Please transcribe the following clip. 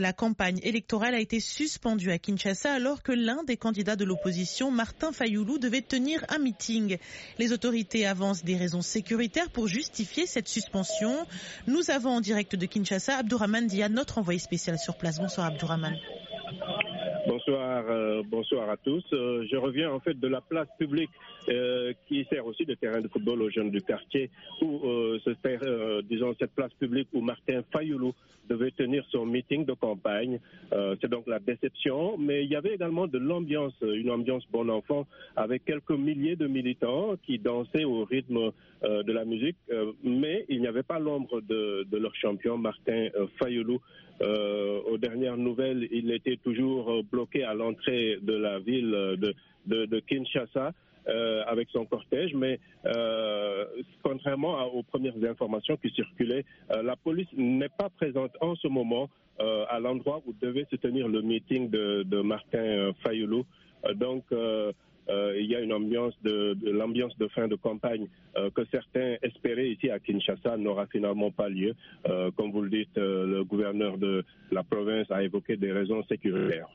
La campagne électorale a été suspendue à Kinshasa alors que l'un des candidats de l'opposition, Martin Fayoulou, devait tenir un meeting. Les autorités avancent des raisons sécuritaires pour justifier cette suspension. Nous avons en direct de Kinshasa Abdourahman Dia, notre envoyé spécial sur place. Bonsoir Abdourahman. Bonsoir, euh, bonsoir à tous. Euh, je reviens en fait de la place publique euh, qui sert aussi de terrain de football aux jeunes du quartier, où se disons cette place publique où Martin Fayoulou devait tenir son meeting de campagne. C'est donc la déception, mais il y avait également de l'ambiance, une ambiance bon enfant, avec quelques milliers de militants qui dansaient au rythme de la musique, mais il n'y avait pas l'ombre de, de, leur champion Martin Fayoulou. aux dernières nouvelles, il était toujours bloqué à l'entrée de la ville de, de, Kinshasa. Euh, avec son cortège, mais euh, contrairement aux premières informations qui circulaient, euh, la police n'est pas présente en ce moment à l'endroit où devait se tenir le meeting de, Martin Fayoulou. donc il y a une ambiance de l'ambiance de fin de campagne que certains espéraient ici à Kinshasa n'aura finalement pas lieu. comme vous le dites, le gouverneur de la province a évoqué des raisons sécuritaires.